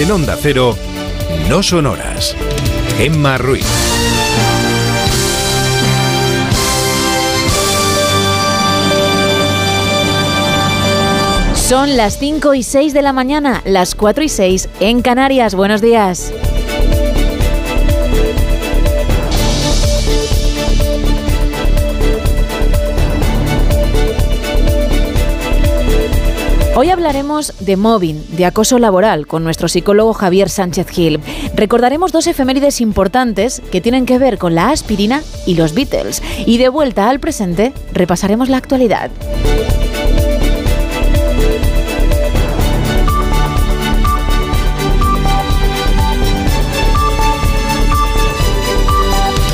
En Onda Cero, no son horas. Emma Ruiz. Son las 5 y 6 de la mañana, las 4 y 6 en Canarias. Buenos días. Hoy hablaremos de mobbing, de acoso laboral, con nuestro psicólogo Javier Sánchez Gil. Recordaremos dos efemérides importantes que tienen que ver con la aspirina y los Beatles. Y de vuelta al presente, repasaremos la actualidad.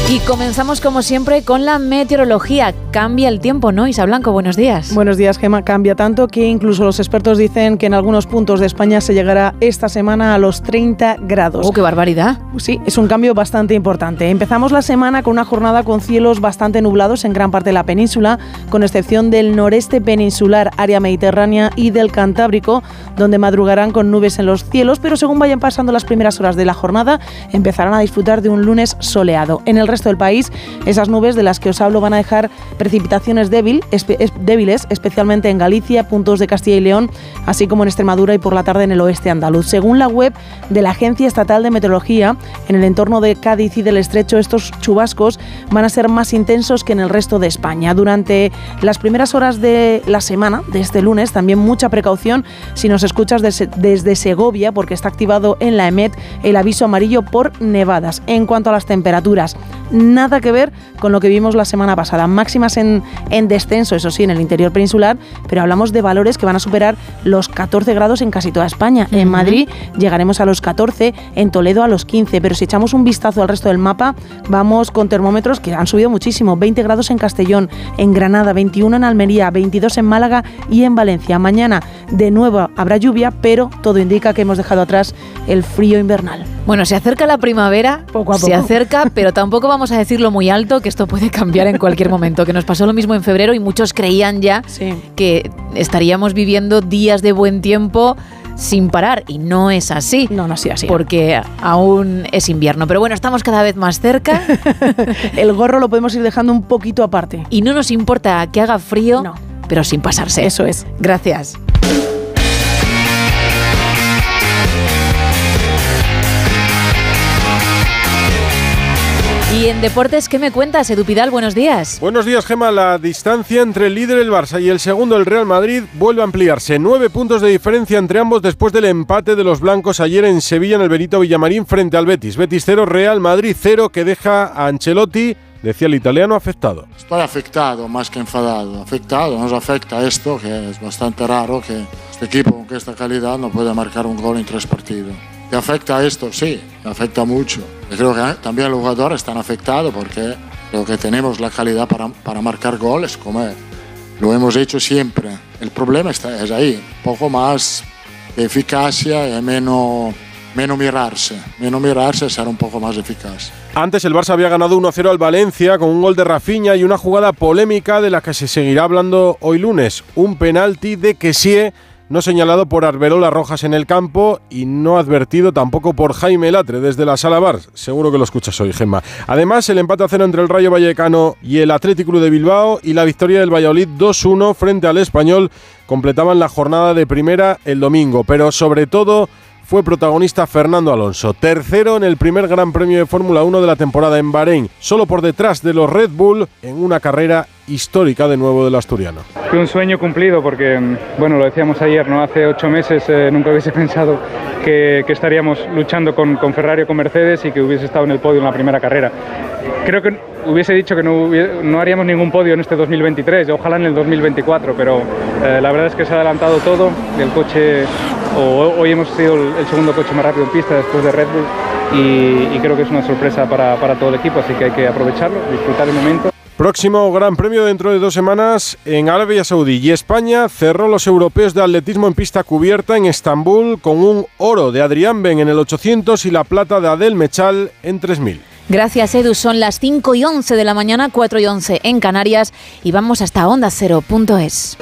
Y comenzamos como siempre con la meteorología. Cambia el tiempo, ¿no? Isa Blanco, buenos días. Buenos días, Gema. Cambia tanto que incluso los expertos dicen que en algunos puntos de España se llegará esta semana a los 30 grados. ¡Oh, qué barbaridad! Sí, es un cambio bastante importante. Empezamos la semana con una jornada con cielos bastante nublados en gran parte de la península, con excepción del noreste peninsular, área mediterránea y del Cantábrico, donde madrugarán con nubes en los cielos, pero según vayan pasando las primeras horas de la jornada, empezarán a disfrutar de un lunes soleado. En el resto del país, esas nubes de las que os hablo van a dejar precipitaciones débil, débiles, especialmente en Galicia, puntos de Castilla y León, así como en Extremadura y por la tarde en el oeste andaluz. Según la web de la Agencia Estatal de Meteorología, en el entorno de Cádiz y del Estrecho, estos chubascos van a ser más intensos que en el resto de España. Durante las primeras horas de la semana, de este lunes, también mucha precaución si nos escuchas desde, desde Segovia, porque está activado en la EMET el aviso amarillo por nevadas. En cuanto a las temperaturas, nada que ver con lo que vimos la semana pasada. Máximas en, en, descenso, eso sí, en el interior peninsular, pero hablamos de valores que van a superar los 14 grados en casi toda España. En Madrid llegaremos a los 14, en Toledo a los 15, pero si echamos un vistazo al resto del mapa, vamos con termómetros que han subido muchísimo. 20 grados en Castellón, en Granada, 21 en Almería, 22 en Málaga y en Valencia. Mañana de nuevo habrá lluvia, pero todo indica que hemos dejado atrás el frío invernal. Bueno, se acerca la primavera, poco a poco. se acerca, pero tampoco vamos a decirlo muy alto, que esto puede cambiar en cualquier momento, que nos pasó lo mismo en febrero y muchos creían ya sí. que estaríamos viviendo días de buen tiempo sin parar y no es así. No, no ha sido así. Porque aún es invierno. Pero bueno, estamos cada vez más cerca. El gorro lo podemos ir dejando un poquito aparte. Y no nos importa que haga frío, no. pero sin pasarse. Eso es. Gracias. En deportes, ¿qué me cuentas, Edu Pidal? Buenos días. Buenos días, Gema. La distancia entre el líder, el Barça, y el segundo, el Real Madrid, vuelve a ampliarse. Nueve puntos de diferencia entre ambos después del empate de los blancos ayer en Sevilla, en el Benito Villamarín, frente al Betis. Betis 0, Real Madrid 0, que deja a Ancelotti, decía el italiano, afectado. Estoy afectado, más que enfadado. Afectado, nos afecta esto, que es bastante raro que este equipo con esta calidad no pueda marcar un gol en tres partidos. ¿Te afecta esto? Sí, me afecta mucho. Yo creo que también los jugadores están afectados porque creo que tenemos la calidad para, para marcar goles, como lo hemos hecho siempre. El problema está, es ahí, poco más de eficacia y menos, menos mirarse. Menos mirarse, ser un poco más eficaz. Antes el Barça había ganado 1-0 al Valencia con un gol de Rafinha y una jugada polémica de la que se seguirá hablando hoy lunes. Un penalti de Kessie no señalado por Arbelola Rojas en el campo y no advertido tampoco por Jaime Latre desde la sala bar. Seguro que lo escuchas hoy, Gemma. Además, el empate a cero entre el Rayo Vallecano y el Atlético Club de Bilbao y la victoria del Valladolid 2-1 frente al Español completaban la jornada de primera el domingo, pero sobre todo fue protagonista Fernando Alonso, tercero en el primer Gran Premio de Fórmula 1 de la temporada en Bahrein, solo por detrás de los Red Bull en una carrera histórica de nuevo del asturiano. Fue un sueño cumplido porque, bueno, lo decíamos ayer, ¿no? Hace ocho meses eh, nunca hubiese pensado que, que estaríamos luchando con, con, Ferrari o con Mercedes y que hubiese estado en el podio en la primera carrera. Creo que hubiese dicho que no, no haríamos ningún podio en este 2023, ojalá en el 2024, pero eh, la verdad es que se ha adelantado todo. El coche, o, hoy hemos sido el, segundo coche más rápido en pista después de Red Bull y, y creo que es una sorpresa para, para todo el equipo, así que hay que aprovecharlo, disfrutar el momento. Próximo Gran Premio dentro de dos semanas en Arabia Saudí y España cerró los europeos de atletismo en pista cubierta en Estambul con un oro de Adrián Ben en el 800 y la plata de Adel Mechal en 3000. Gracias, Edu. Son las 5 y 11 de la mañana, 4 y 11 en Canarias y vamos hasta onda cero.es.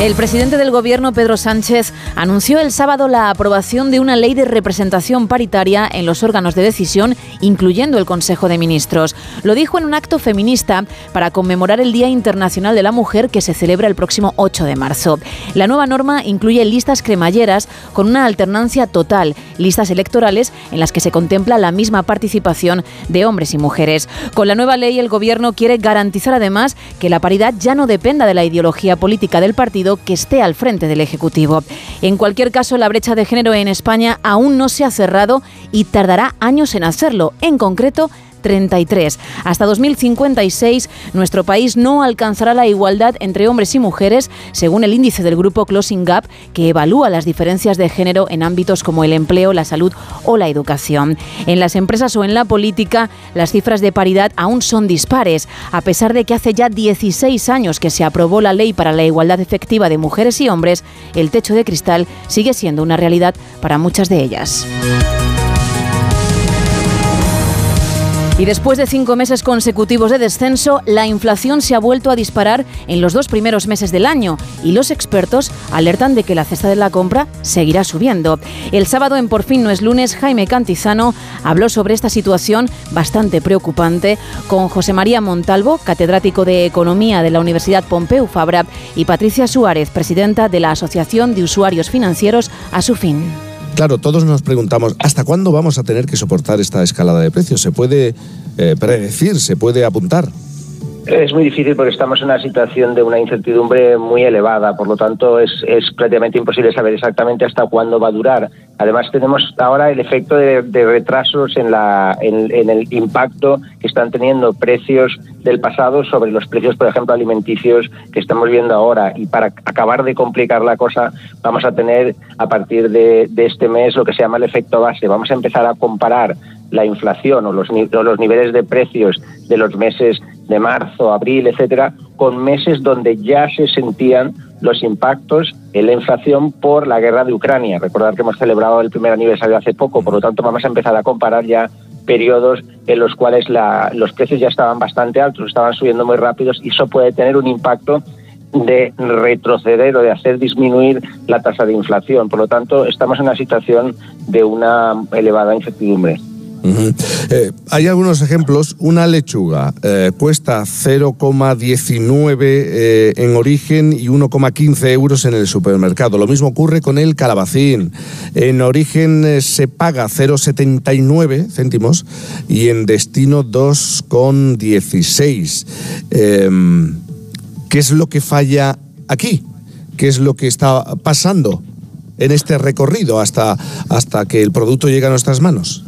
El presidente del gobierno, Pedro Sánchez, anunció el sábado la aprobación de una ley de representación paritaria en los órganos de decisión, incluyendo el Consejo de Ministros. Lo dijo en un acto feminista para conmemorar el Día Internacional de la Mujer que se celebra el próximo 8 de marzo. La nueva norma incluye listas cremalleras con una alternancia total, listas electorales en las que se contempla la misma participación de hombres y mujeres. Con la nueva ley, el gobierno quiere garantizar además que la paridad ya no dependa de la ideología política del partido que esté al frente del Ejecutivo. En cualquier caso, la brecha de género en España aún no se ha cerrado y tardará años en hacerlo. En concreto, 33. Hasta 2056, nuestro país no alcanzará la igualdad entre hombres y mujeres, según el índice del grupo Closing Gap, que evalúa las diferencias de género en ámbitos como el empleo, la salud o la educación. En las empresas o en la política, las cifras de paridad aún son dispares, a pesar de que hace ya 16 años que se aprobó la ley para la igualdad efectiva de mujeres y hombres, el techo de cristal sigue siendo una realidad para muchas de ellas. Y después de cinco meses consecutivos de descenso, la inflación se ha vuelto a disparar en los dos primeros meses del año y los expertos alertan de que la cesta de la compra seguirá subiendo. El sábado en Por fin no es lunes, Jaime Cantizano habló sobre esta situación bastante preocupante con José María Montalvo, catedrático de Economía de la Universidad Pompeu Fabra, y Patricia Suárez, presidenta de la Asociación de Usuarios Financieros, a su fin. Claro, todos nos preguntamos, ¿hasta cuándo vamos a tener que soportar esta escalada de precios? ¿Se puede eh, predecir? ¿Se puede apuntar? Es muy difícil porque estamos en una situación de una incertidumbre muy elevada, por lo tanto es, es prácticamente imposible saber exactamente hasta cuándo va a durar. Además tenemos ahora el efecto de, retrasos en, la, en, el impacto que están teniendo precios del pasado sobre los precios, por ejemplo, alimenticios que estamos viendo ahora. Y para acabar de complicar la cosa, vamos a tener a partir de, de este mes lo que se llama el efecto base. Vamos a empezar a comparar la inflación o los, o los niveles de precios de los meses de marzo, abril, etcétera, con meses donde ya se sentían los impactos en la inflación por la guerra de Ucrania. Recordar que hemos celebrado el primer aniversario hace poco, por lo tanto vamos a empezar a comparar ya periodos en los cuales los precios ya estaban bastante altos, estaban subiendo muy rápidos y eso puede tener un impacto de retroceder o de hacer disminuir la tasa de inflación. Por lo tanto, estamos en una situación de una elevada incertidumbre. Eh, hay algunos ejemplos. Una lechuga eh, cuesta 0,19 eh, en origen y 1,15 euros en el supermercado. Lo mismo ocurre con el calabacín. En origen se paga 0,79 céntimos y en destino 2,16. Em, ¿Qué es lo que falla aquí? ¿Qué es lo que está pasando en este recorrido hasta, hasta que el producto llega a nuestras manos?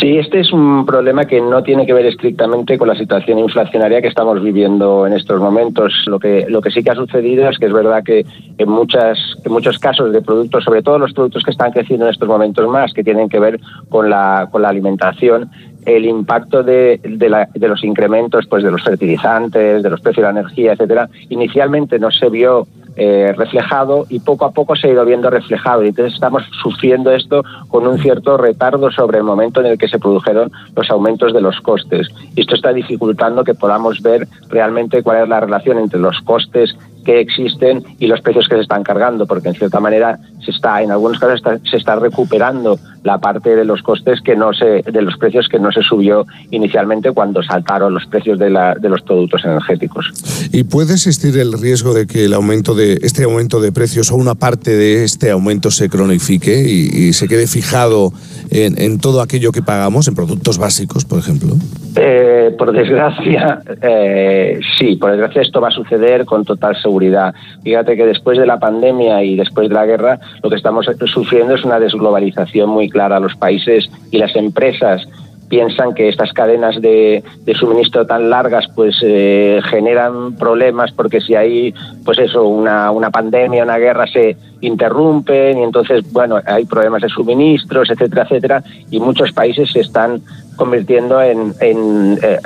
Sí, este es un problema que no tiene que ver estrictamente con la situación inflacionaria que estamos viviendo en estos momentos. Lo que, lo que sí que ha sucedido es que es verdad que en, muchas, en muchos casos de productos, sobre todo los productos que están creciendo en estos momentos más, que tienen que ver con la, con la alimentación, el impacto de, de, de, los incrementos pues de los fertilizantes, de los precios de la energía, etcétera, inicialmente no se vio eh, reflejado y poco a poco se ha ido viendo reflejado. Y entonces estamos sufriendo esto con un cierto retardo sobre el momento en el que se produjeron los aumentos de los costes. Y esto está dificultando que podamos ver realmente cuál es la relación entre los costes que existen y los precios que se están cargando, porque en cierta manera se está, en algunos casos se está recuperando la parte de los costes que no se, de los precios que no se subió inicialmente cuando saltaron los precios de, la, de los productos energéticos. ¿Y puede existir el riesgo de que el aumento de este aumento de precios o una parte de este aumento se cronifique y, se quede fijado en, en, todo aquello que pagamos, en productos básicos, por ejemplo? Eh, por desgracia, eh, sí, por desgracia esto va a suceder con total seguridad. Fíjate que después de la pandemia y después de la guerra, lo que estamos sufriendo es una desglobalización muy clara. Los países y las empresas piensan que estas cadenas de, suministro tan largas pues eh, generan problemas porque si hay pues eso una, una pandemia una guerra se interrumpen y entonces bueno hay problemas de suministros etcétera etcétera y muchos países se están convirtiendo en, en eh,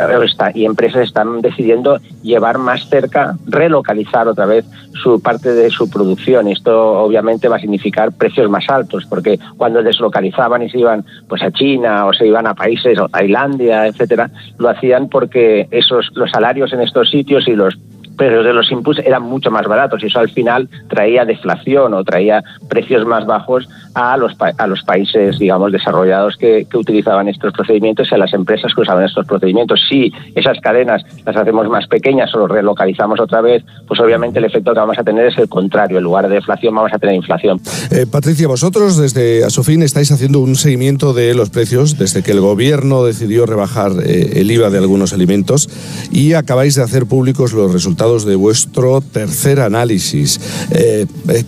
y empresas están decidiendo llevar más cerca, relocalizar otra vez su parte de su producción. Esto obviamente va a significar precios más altos, porque cuando deslocalizaban y se iban pues a China o se iban a países, a Tailandia, etcétera, lo hacían porque esos los salarios en estos sitios y los precios de los inputs eran mucho más baratos y eso al final traía deflación o traía precios más bajos a los, países, digamos, desarrollados que, que utilizaban estos procedimientos y a las empresas que usaban estos procedimientos. Si esas cadenas las hacemos más pequeñas o los relocalizamos otra vez, pues obviamente el efecto que vamos a tener es el contrario. En lugar de deflación vamos a tener inflación. Eh, Patricia, vosotros desde Asofin estáis haciendo un seguimiento de los precios desde que el gobierno decidió rebajar eh, el IVA de algunos alimentos y acabáis de hacer públicos los resultados de vuestro tercer análisis. Eh,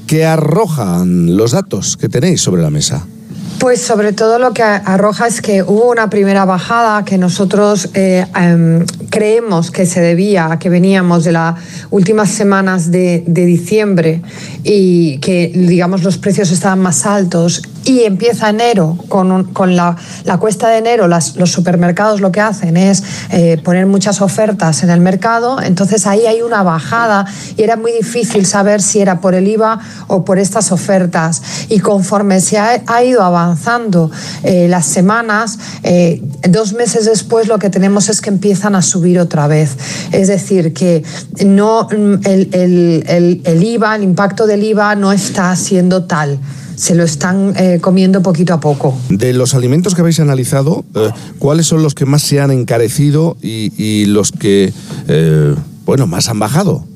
¿Qué arrojan los datos que tenéis sobre la mesa? Pues sobre todo lo que arroja es que hubo una primera bajada que nosotros eh, em, creemos que se debía a que veníamos de las últimas semanas de, diciembre y que digamos los precios estaban más altos y empieza enero con, con la, cuesta de enero los supermercados lo que hacen es eh, poner muchas ofertas en el mercado. Entonces ahí hay una bajada y era muy difícil saber si era por el IVA o por estas ofertas. Y conforme se ha, ha ido avanzando eh, las semanas, eh, dos meses después lo que tenemos es que empiezan a subir otra vez. Es decir, que no el, IVA, el impacto del IVA no está siendo tal se lo están eh, comiendo poquito a poco. De los alimentos que habéis analizado, ¿cuáles son los que más se han encarecido y, los que, bueno, más han bajado?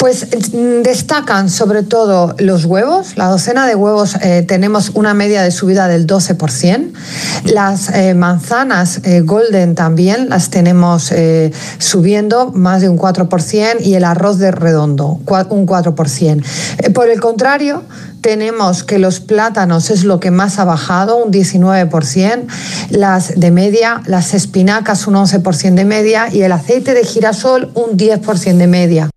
Pues mm, destacan sobre todo los huevos. La docena de huevos eh, tenemos una media de subida del 12%. Las eh, manzanas eh, golden también las tenemos subiendo más de un 4% y el arroz de redondo un 4%. por el contrario, tenemos que los plátanos es lo que más ha bajado, un 19%, las de media, las espinacas un 11% de media y el aceite de girasol un 10% de media.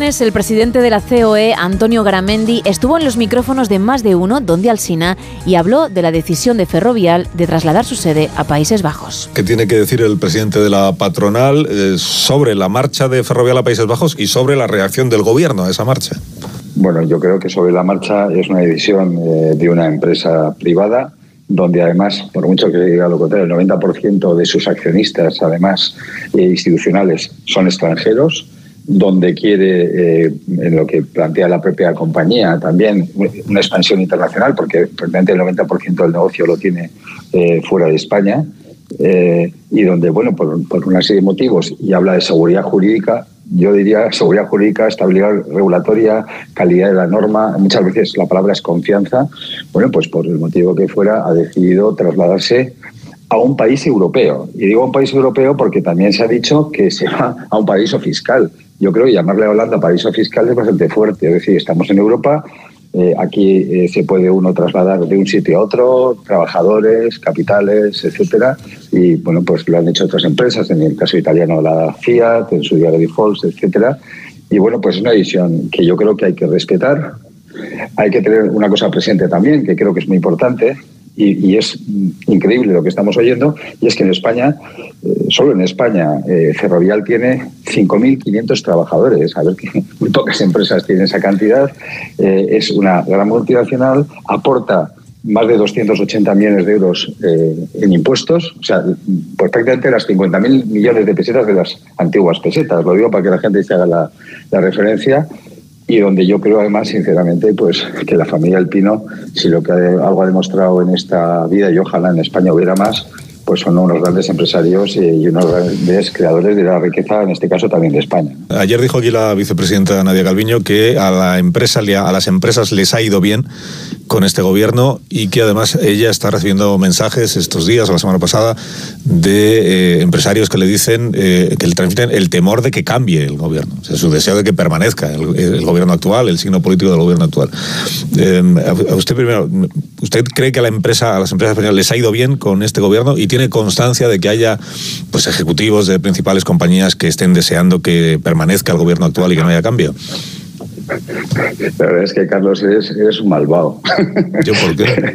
Viernes, el presidente de la COE, Antonio Garamendi, estuvo en los micrófonos de Más de Uno, donde Alsina, y habló de la decisión de Ferrovial de trasladar su sede a Países Bajos. ¿Qué tiene que decir el presidente de la patronal eh, sobre la marcha de Ferrovial a Países Bajos y sobre la reacción del gobierno a esa marcha? Bueno, yo creo que sobre la marcha es una decisión eh, de una empresa privada donde además, por mucho que diga lo contrario, el 90% de sus accionistas, además eh, institucionales, son extranjeros donde quiere, eh, en lo que plantea la propia compañía, también una expansión internacional, porque prácticamente el 90% del negocio lo tiene eh, fuera de España, eh, y donde, bueno, por, por, una serie de motivos, y habla de seguridad jurídica, yo diría seguridad jurídica, estabilidad regulatoria, calidad de la norma, muchas veces la palabra es confianza, bueno, pues por el motivo que fuera, ha decidido trasladarse a un país europeo. Y digo un país europeo porque también se ha dicho que se va a un paraíso fiscal. Yo creo que llamarle a Holanda paraíso fiscal es bastante fuerte. Es decir, estamos en Europa, eh, aquí eh, se puede uno trasladar de un sitio a otro, trabajadores, capitales, etcétera. Y bueno, pues lo han hecho otras empresas, en el caso italiano la Fiat, en su día de Falls, etcétera. Y bueno, pues es una decisión que yo creo que hay que respetar. Hay que tener una cosa presente también, que creo que es muy importante, y, es increíble lo que estamos oyendo, y es que en España, eh, solo en España, eh, Ferrovial tiene 5.500 trabajadores. A ver, que muy pocas empresas tienen esa cantidad. Eh, es una gran multinacional, aporta más de 280 millones de euros en impuestos, o sea, pues prácticamente las 50.000 millones de pesetas de las antiguas pesetas. Lo digo para que la gente se haga la referencia y donde yo creo además sinceramente pues que la familia del Pino si lo que algo ha demostrado en esta vida y ojalá en España hubiera más pues son unos grandes empresarios y unos grandes creadores de la riqueza, en este caso también de España. Ayer dijo aquí la vicepresidenta Nadia Calviño que a la empresa a las empresas les ha ido bien con este gobierno y que además ella está recibiendo mensajes estos días o la semana pasada de eh, empresarios que le dicen eh, que le transmiten el temor de que cambie el gobierno, su deseo de que permanezca el, gobierno actual, el signo político del gobierno actual. Eh, usted primero, ¿usted cree que a la empresa, a las empresas españolas les ha ido bien con este gobierno y tiene constancia de que haya pues ejecutivos de principales compañías que estén deseando que permanezca el gobierno actual y que no haya cambio? La verdad es que, Carlos, eres, un malvado. ¿Yo por qué?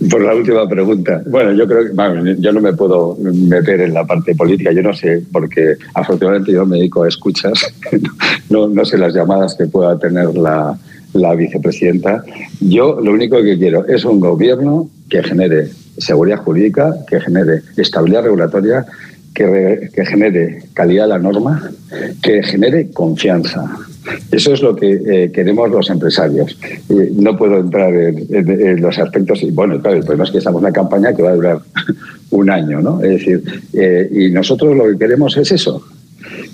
por la última pregunta. Bueno, yo creo que yo no me puedo meter en la parte política, yo no sé, porque afortunadamente yo me dedico a escuchas, no, no sé las llamadas que pueda tener la, la vicepresidenta. Yo lo único que quiero es un gobierno que genere seguridad jurídica, que genere estabilidad regulatoria, que, que genere calidad de la norma, que genere confianza. Eso es lo que eh, queremos los empresarios. no puedo entrar en, los aspectos. Y bueno, claro, el problema es que estamos en una campaña que va a durar un año, ¿no? Es decir, eh, y nosotros lo que queremos es eso.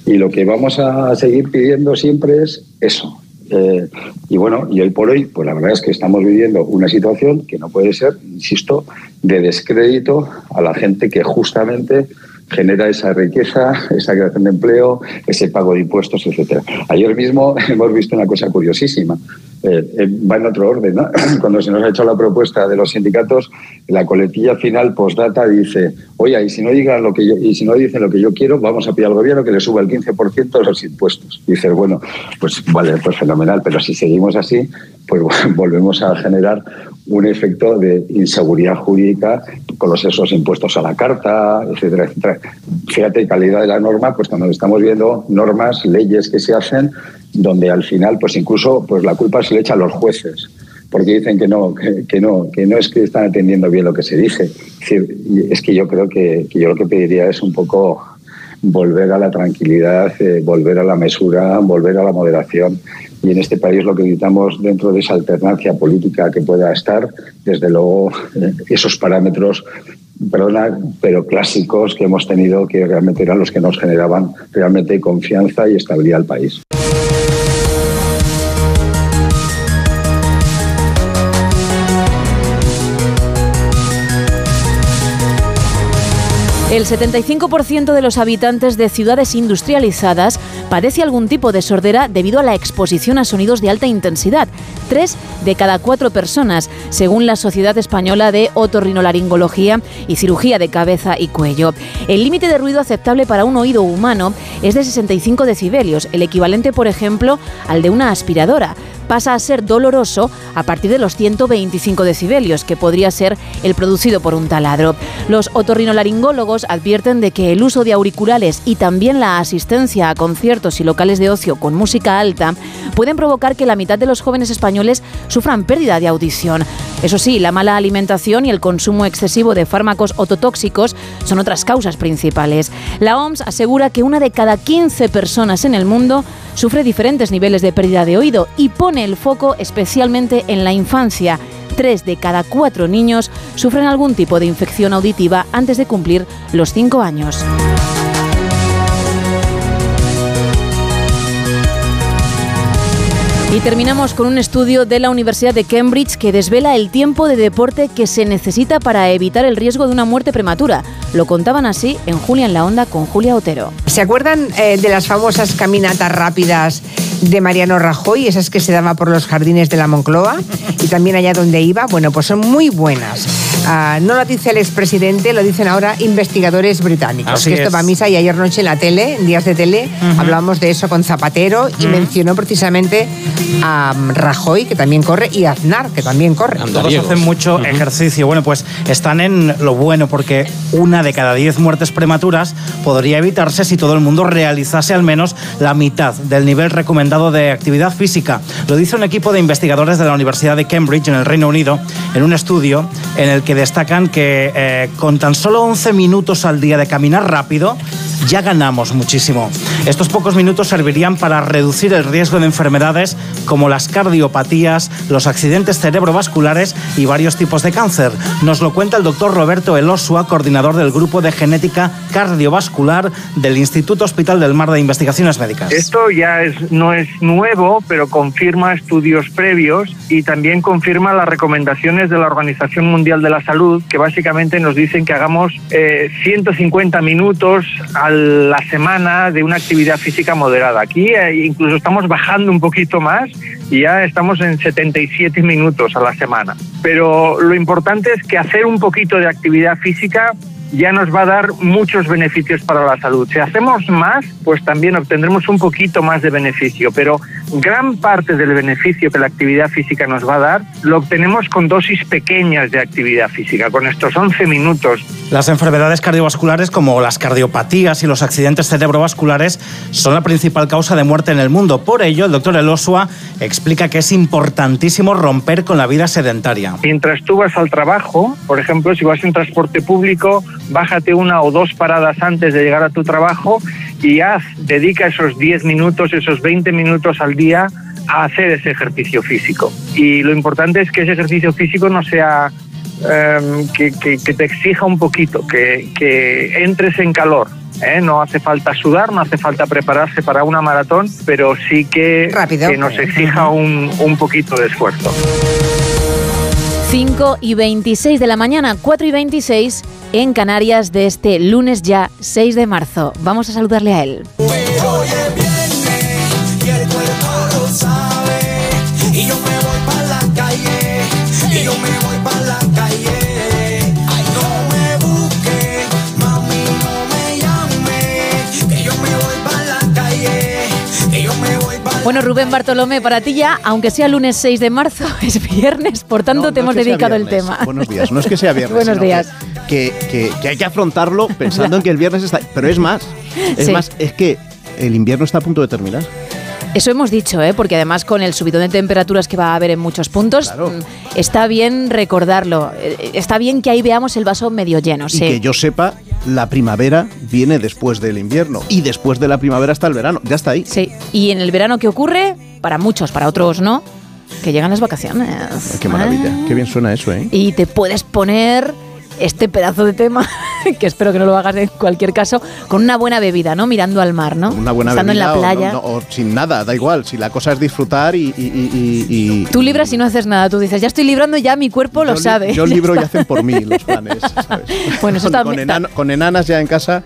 Y lo que vamos a seguir pidiendo siempre es eso. Eh, y bueno, y hoy por hoy, pues la verdad es que estamos viviendo una situación que no puede ser, insisto, de descrédito a la gente que justamente genera esa riqueza, esa creación de empleo, ese pago de impuestos, etcétera. Ayer mismo hemos visto una cosa curiosísima. Eh, eh, va en otro orden. Cuando se nos ha hecho la propuesta de los sindicatos, la coletilla final postdata dice, oye, y si no digan lo que yo, y si no dicen lo que yo quiero, vamos a pedir al gobierno que le suba el 15% de los impuestos. Y bueno, pues vale, pues fenomenal, pero si seguimos así, pues volvemos a generar un efecto de inseguridad jurídica con los esos impuestos a la carta, etcétera, etcétera. Fíjate, calidad de la norma, pues cuando estamos viendo normas, leyes que se hacen, donde al final, pues incluso, pues la culpa se le echa a los jueces porque dicen que no, que, no, que no es que están atendiendo bien lo que se dice. Es, que yo creo que, yo lo que pediría es un poco volver a la tranquilidad, eh, volver a la mesura, volver a la moderación y en este país lo que necesitamos dentro de esa alternancia política que pueda estar, desde luego eh, esos parámetros perdona, pero clásicos que hemos tenido que realmente eran los que nos generaban realmente confianza y estabilidad al país. El 75% de los habitantes de ciudades industrializadas padece algún tipo de sordera debido a la exposición a sonidos de alta intensidad. Tres de cada cuatro personas, según la Sociedad Española de Otorrinolaringología y Cirugía de Cabeza y Cuello. El límite de ruido aceptable para un oído humano es de 65 decibelios, el equivalente, por ejemplo, al de una aspiradora pasa a ser doloroso a partir de los 125 decibelios, que podría ser el producido por un taladro. Los otorrinolaringólogos advierten de que el uso de auriculares y también la asistencia a conciertos y locales de ocio con música alta pueden provocar que la mitad de los jóvenes españoles sufran pérdida de audición. Eso sí, la mala alimentación y el consumo excesivo de fármacos ototóxicos son otras causas principales. La OMS asegura que una de cada 15 personas en el mundo sufre diferentes niveles de pérdida de oído y pone el foco especialmente en la infancia. Tres de cada cuatro niños sufren algún tipo de infección auditiva antes de cumplir los cinco años. Y terminamos con un estudio de la Universidad de Cambridge que desvela el tiempo de deporte que se necesita para evitar el riesgo de una muerte prematura. Lo contaban así en Julia en la Onda con Julia Otero. ¿Se acuerdan eh, de las famosas caminatas rápidas de Mariano Rajoy, esas que se daba por los jardines de la Moncloa y también allá donde iba? Bueno, pues son muy buenas. Ah, no lo dice el expresidente, lo dicen ahora investigadores británicos. que esto va a misa y ayer noche en la tele, en días de tele, hablamos de eso con Zapatero y mencionó precisamente a Rajoy, que también corre, y a Aznar, que también corre. Todos hacen mucho ejercicio. Bueno, pues están en lo bueno porque una de cada diez muertes prematuras podría evitarse si todo el mundo realizase al menos la mitad del nivel recomendado de actividad física. Lo dice un equipo de investigadores de la Universidad de Cambridge en el Reino Unido en un estudio en el que destacan que eh, con tan solo 11 minutos al día de caminar rápido, ya ganamos muchísimo. Estos pocos minutos servirían para reducir el riesgo de enfermedades como las cardiopatías, los accidentes cerebrovasculares y varios tipos de cáncer. Nos lo cuenta el doctor Roberto Elosua, coordinador del Grupo de Genética Cardiovascular del Instituto Hospital del Mar de Investigaciones Médicas. Esto ya es, no es nuevo, pero confirma estudios previos y también confirma las recomendaciones de la Organización Mundial de la Salud, que básicamente nos dicen que hagamos 150 eh, minutos a la semana de una actividad física moderada. Aquí eh, incluso estamos bajando un poquito más y ya estamos en 77 minutos a la semana. Pero lo importante es que hacer un poquito de actividad física ya nos va a dar muchos beneficios para la salud. Si hacemos más, pues también obtendremos un poquito más de beneficio, pero gran parte del beneficio que la actividad física nos va a dar lo obtenemos con dosis pequeñas de actividad física, con estos 11 minutos Las enfermedades cardiovasculares como las cardiopatías y los accidentes cerebrovasculares son la principal causa de muerte en el mundo. Por ello, el doctor Elosua explica que es importantísimo romper con la vida sedentaria. Mientras tú vas al trabajo, por ejemplo, si vas en transporte público, bájate una o dos paradas antes de llegar a tu trabajo y haz, dedica esos 10 minutos, esos 20 minutos al día a hacer ese ejercicio físico. Y lo importante es que ese ejercicio físico no sea em, que, que- que te exija un poquito, que, que entres en calor. ¿eh? No hace falta sudar, no hace falta prepararse para una maratón, pero sí que, Rápido. que nos exija un, un poquito de esfuerzo. 5 y 26 de la mañana, 4 y 26 en Canarias de este lunes ya 6 de marzo. Vamos a saludarle a él. Bueno, Rubén Bartolomé, para ti ya, aunque sea lunes 6 de marzo, es viernes, por tanto te hemos dedicado el tema. Buenos días, no es que sea viernes. Buenos días. Que, que- que hay que afrontarlo pensando en que el viernes está. Pero es más, es Sí. más, es que el invierno está a punto de terminar. Eso hemos dicho, ¿eh? porque además con el subidón de temperaturas que va a haber en muchos puntos, mm, está bien recordarlo. Eh, Está bien que ahí veamos el vaso medio lleno. Y sí. que yo sepa, la primavera viene después del invierno. Y después de la primavera está el verano. Ya está ahí. Sí. Y en el verano, ¿qué ocurre? Para muchos, para otros no, que llegan las vacaciones. Qué maravilla. Ah. Qué bien suena eso, ¿eh? Y te puedes poner este pedazo de tema, que espero que no lo hagas en cualquier caso, con una buena bebida, ¿no? Mirando al mar, ¿no? Una buena Estando bebida en la o no- playa. O, sin nada, da igual. Si la cosa es disfrutar y. y- y- y- y- Tú libras y no haces nada. Tú dices, ya estoy librando, ya mi cuerpo lo yo sabe. Yo libro y hacen por mí los planes. ¿sabes? Bueno, eso con, también- con enano- con enanas ya en casa,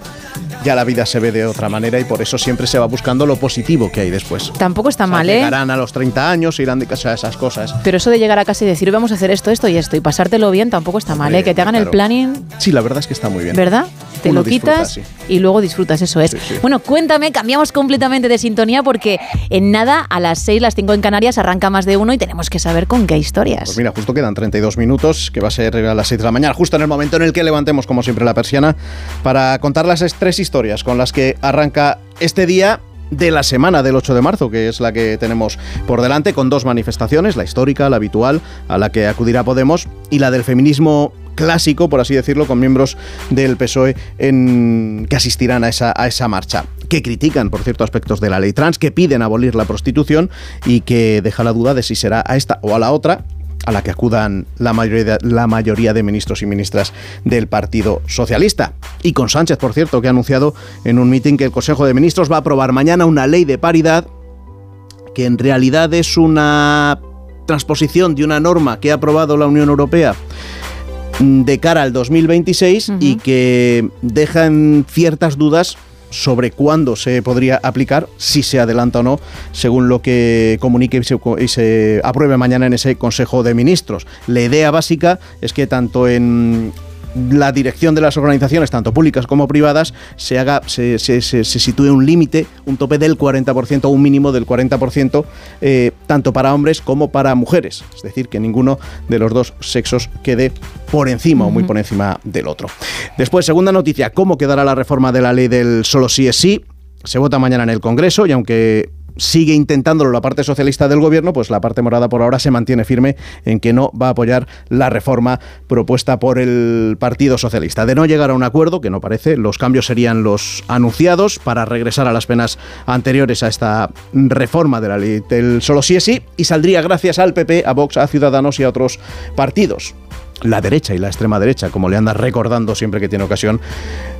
ya la vida se ve de otra manera y por eso siempre se va buscando lo positivo que hay después. Tampoco está mal, ¿eh? Llegarán a los 30 años, irán de casa a esas cosas. Pero eso de llegar a casa y decir, vamos a hacer esto, esto y esto, y pasártelo bien, tampoco está mal, ¿eh? Que te hagan el claro. planning, Sí, la verdad es que está muy bien. ¿verdad? Te Uno lo disfruta, quitas sí. y luego disfrutas, eso es. Bueno, cuéntame, cambiamos completamente de sintonía porque en nada, a las 6, las 5 en Canarias, arranca más de uno y tenemos que saber con qué historias. Pues mira, justo quedan 32 minutos, que va a ser a las 6 de la mañana, justo en el momento en el que levantemos, como siempre, la persiana, para contar las tres historias con las que arranca este día de la semana del 8 de marzo, que es la que tenemos por delante, con dos manifestaciones, la histórica, la habitual, a la que acudirá Podemos, y la del feminismo clásico, por así decirlo, con miembros del PSOE en, que asistirán a esa, a esa marcha, que critican, por cierto, aspectos de la ley trans, que piden abolir la prostitución y que deja la duda de si será a esta o a la otra a la que acudan la mayoría, la mayoría de ministros y ministras del Partido Socialista. Y con Sánchez, por cierto, que ha anunciado en un mitin que el Consejo de Ministros va a aprobar mañana una ley de paridad que en realidad es una transposición de una norma que ha aprobado la Unión Europea de cara al 2026 y que dejan ciertas dudas sobre cuándo se podría aplicar, si se adelanta o no, según lo que comunique y se, y se apruebe mañana en ese Consejo de Ministros. La idea básica es que tanto en la dirección de las organizaciones, tanto públicas como privadas, se haga, se, se- se- se sitúe un límite, un tope del 40% o un mínimo del 40%, eh, tanto para hombres como para mujeres. Es decir, que ninguno de los dos sexos quede por encima o muy por encima del otro. Después, segunda noticia, ¿cómo quedará la reforma de la ley del solo sí es sí? Se vota mañana en el Congreso y aunque sigue intentándolo la parte socialista del gobierno, pues la parte morada por ahora se mantiene firme en que no va a apoyar la reforma propuesta por el Partido Socialista. De no llegar a un acuerdo, que no parece, los cambios serían los anunciados para regresar a las penas anteriores a esta reforma de la ley del solo sí es sí y saldría gracias al PP, a Vox, a Ciudadanos y a otros partidos la derecha y la extrema derecha, como le anda recordando siempre que tiene ocasión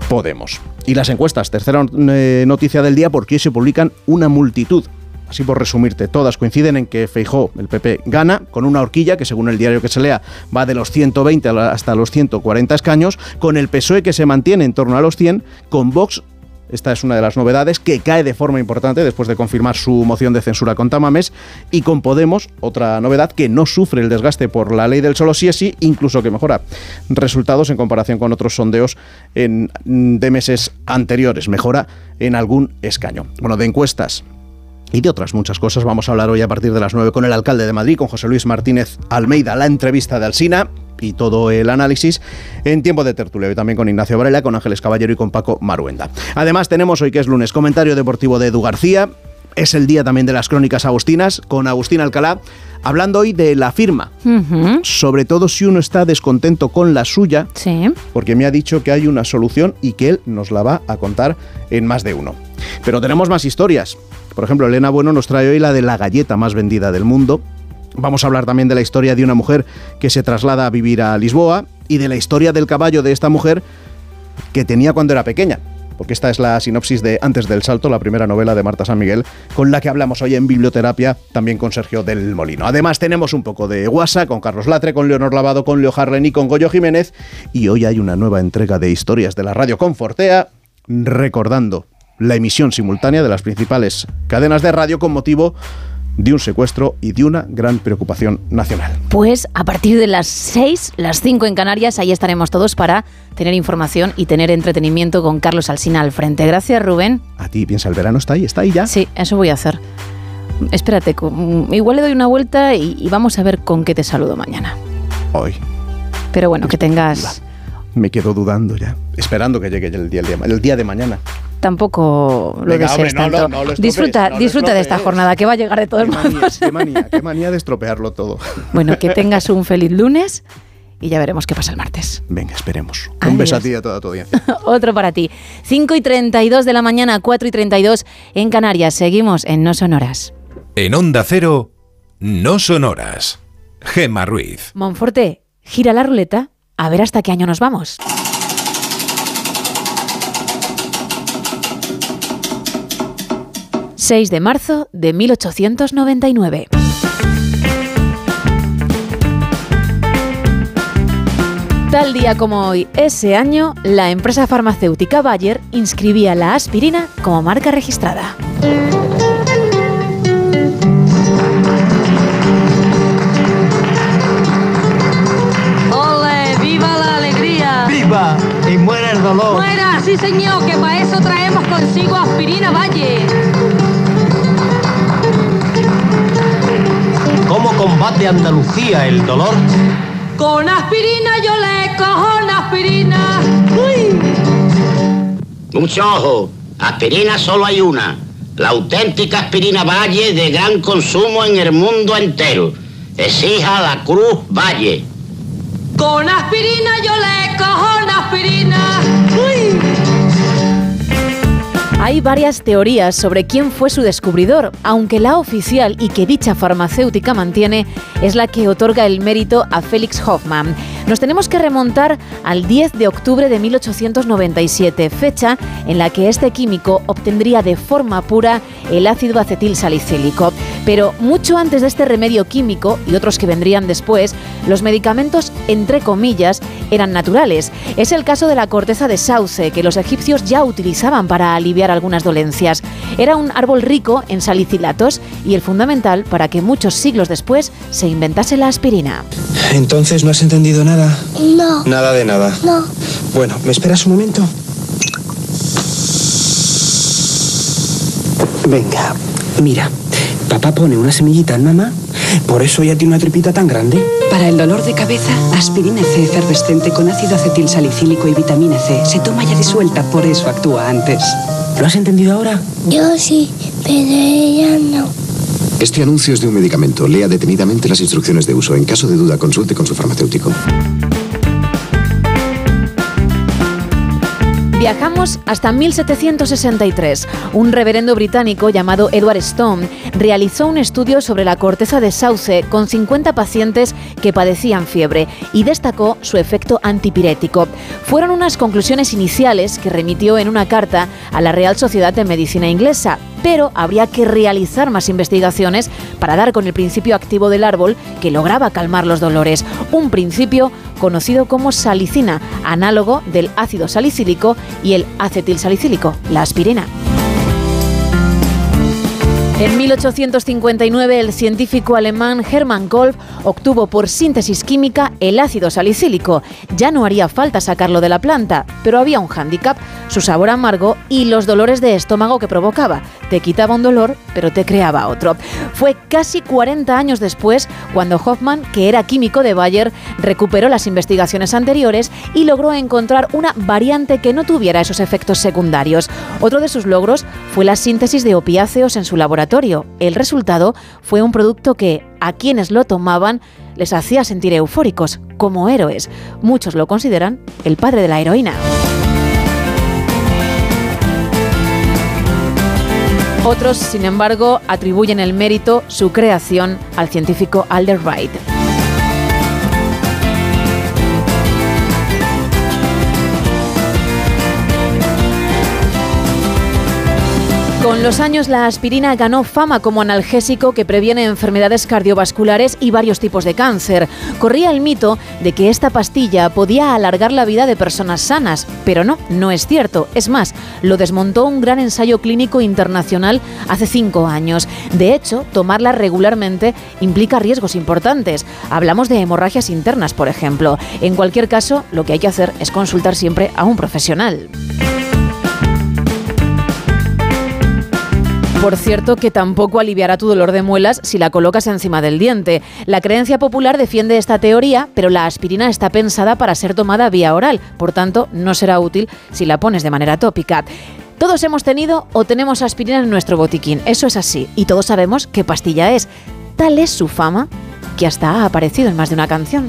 Podemos. Y las encuestas, tercera eh, noticia del día, porque hoy se publican una multitud. Así por resumirte, todas coinciden en que Feijó, el PP, gana con una horquilla que según el diario que se lea va de los 120 hasta los 140 escaños, con el PSOE que se mantiene en torno a los 100, con Vox esta es una de las novedades que cae de forma importante después de confirmar su moción de censura con Tamames y con Podemos, otra novedad que no sufre el desgaste por la ley del solo sí es sí, incluso que mejora resultados en comparación con otros sondeos de meses anteriores, mejora en algún escaño. Bueno, de encuestas y de otras muchas cosas. Vamos a hablar hoy a partir de las 9 con el alcalde de Madrid, con José Luis Martínez Almeida, la entrevista de Alsina y todo el análisis en tiempo de tertulia. Y también con Ignacio Varela, con Ángeles Caballero y con Paco Maruenda. Además, tenemos hoy que es lunes comentario deportivo de Edu García. Es el día también de las crónicas agustinas, con Agustín Alcalá, hablando hoy de la firma. Sobre todo si uno está descontento con la suya, Sí. porque me ha dicho que hay una solución y que él nos la va a contar en más de uno. Pero tenemos más historias. Por ejemplo, Elena Bueno nos trae hoy la de la galleta más vendida del mundo. Vamos a hablar también de la historia de una mujer que se traslada a vivir a Lisboa y de la historia del caballo de esta mujer que tenía cuando era pequeña. Porque esta es la sinopsis de Antes del Salto, la primera novela de Marta San Miguel, con la que hablamos hoy en Biblioterapia, también con Sergio del Molino. Además, tenemos un poco de guasa con Carlos Latre, con Leonor Lavado, con Leo Harlen y con Goyo Jiménez. Y hoy hay una nueva entrega de historias de la radio Confortea, recordando la emisión simultánea de las principales cadenas de radio con motivo de un secuestro y de una gran preocupación nacional. Pues a partir de las 6, las 5 en Canarias, ahí estaremos todos para tener información y tener entretenimiento con Carlos Alsina al frente. Gracias, Rubén. A ti, piensa, el verano está ahí, está ahí ya. Sí, eso voy a hacer. Espérate, mm, igual le doy una vuelta y, y vamos a ver con qué te saludo mañana. Hoy Pero bueno, que tengas me quedo dudando ya, esperando que llegue el día, el día, el día de mañana. Tampoco lo Venga, desees hombre, no lo- tanto. no lo estropees, disfruta, disfruta de esta jornada que va a llegar de todos modos. Qué manía, qué manía de estropearlo todo. Bueno, que tengas un feliz lunes y ya veremos qué pasa el martes. Venga, esperemos. Adiós. Un beso a ti y a toda tu audiencia. Otro para ti. 5 y 32 de la mañana, 4 y 32 en Canarias. Seguimos en No Sonoras. En Onda Cero, no sonoras. Gema Ruiz. Monforte, gira la ruleta a ver hasta qué año nos vamos. ...6 de marzo de 1899. Tal día como hoy, ese año, la empresa farmacéutica Bayer inscribía la aspirina como marca registrada. ¡Ole! ¡Viva la alegría! ¡Viva! Y muera el dolor. ¡Muera! Sí, señor, que para eso traemos consigo aspirina Valle. ¿Cómo combate Andalucía el dolor? Con aspirina yo le cojo una aspirina. ¡Uy! Mucho ojo, aspirina solo hay una. La auténtica aspirina Valle de gran consumo en el mundo entero. Exija la Cruz Valle. Con aspirina yo le cojo una aspirina. ¡Uy! Hay varias teorías sobre quién fue su descubridor, aunque la oficial y que dicha farmacéutica mantiene es la que otorga el mérito a Félix Hoffman. Nos tenemos que remontar al 10 de octubre de 1897, fecha en la que este químico obtendría de forma pura el ácido acetil salicílico. Pero mucho antes de este remedio químico y otros que vendrían después, los medicamentos, entre comillas, eran naturales. Es el caso de la corteza de sauce, que los egipcios ya utilizaban para aliviar algunas dolencias. Era un árbol rico en salicilatos y el fundamental para que muchos siglos después se inventase la aspirina. Entonces, ¿no has entendido nada? No. Nada de nada. No. Bueno, ¿me esperas un momento? Venga, mira. Papá pone una semillita en mamá, por eso ella tiene una tripita tan grande. Para el dolor de cabeza, aspirina C efervescente con ácido acetil salicílico y vitamina C. Se toma ya disuelta, por eso actúa antes. ¿Lo has entendido ahora? Yo sí, pero ella no. Este anuncio es de un medicamento. Lea detenidamente las instrucciones de uso. En caso de duda, consulte con su farmacéutico. Viajamos hasta 1763. Un reverendo británico llamado Edward Stone realizó un estudio sobre la corteza de sauce con 50 pacientes que padecían fiebre y destacó su efecto antipirético. Fueron unas conclusiones iniciales que remitió en una carta a la Real Sociedad de Medicina Inglesa, pero habría que realizar más investigaciones para dar con el principio activo del árbol que lograba calmar los dolores. Un principio conocido como salicina, análogo del ácido salicílico y el acetilsalicílico, la aspirina. En 1859 el científico alemán Hermann Kolb obtuvo por síntesis química el ácido salicílico. Ya no haría falta sacarlo de la planta, pero había un hándicap, su sabor amargo y los dolores de estómago que provocaba. Te quitaba un dolor, pero te creaba otro. Fue casi 40 años después cuando Hoffmann, que era químico de Bayer, recuperó las investigaciones anteriores y logró encontrar una variante que no tuviera esos efectos secundarios. Otro de sus logros fue la síntesis de opiáceos en su laboratorio. El resultado fue un producto que a quienes lo tomaban les hacía sentir eufóricos, como héroes. Muchos lo consideran el padre de la heroína. Otros, sin embargo, atribuyen el mérito, su creación, al científico Alder Wright. Los años la aspirina ganó fama como analgésico que previene enfermedades cardiovasculares y varios tipos de cáncer. Corría el mito de que esta pastilla podía alargar la vida de personas sanas, pero no, no es cierto. Es más, lo desmontó un gran ensayo clínico internacional hace cinco años. De hecho, tomarla regularmente implica riesgos importantes. Hablamos de hemorragias internas, por ejemplo. En cualquier caso, lo que hay que hacer es consultar siempre a un profesional. Por cierto, que tampoco aliviará tu dolor de muelas si la colocas encima del diente. La creencia popular defiende esta teoría, pero la aspirina está pensada para ser tomada vía oral, por tanto, no será útil si la pones de manera tópica. Todos hemos tenido o tenemos aspirina en nuestro botiquín, eso es así, y todos sabemos qué pastilla es. Tal es su fama que hasta ha aparecido en más de una canción.